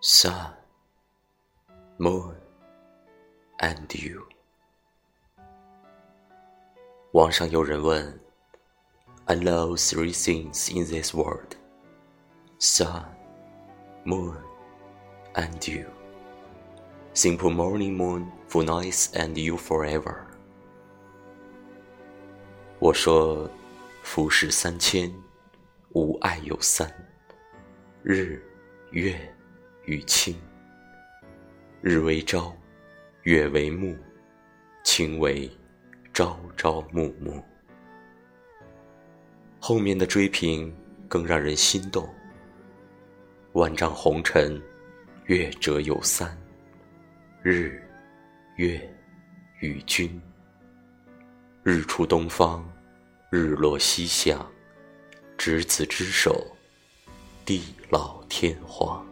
Sun, moon, and you。网上有人问：“I love three things in this world: sun, moon, and you. Simple morning moon for nice and you forever。”我说：“浮世三千，吾爱有三：日、月。” 与清，日为朝，月为暮，清为朝朝暮暮。后面的追评更让人心动。万丈红尘，月者有三：日、月与君。日出东方，日落西下，执子之手，地老天荒。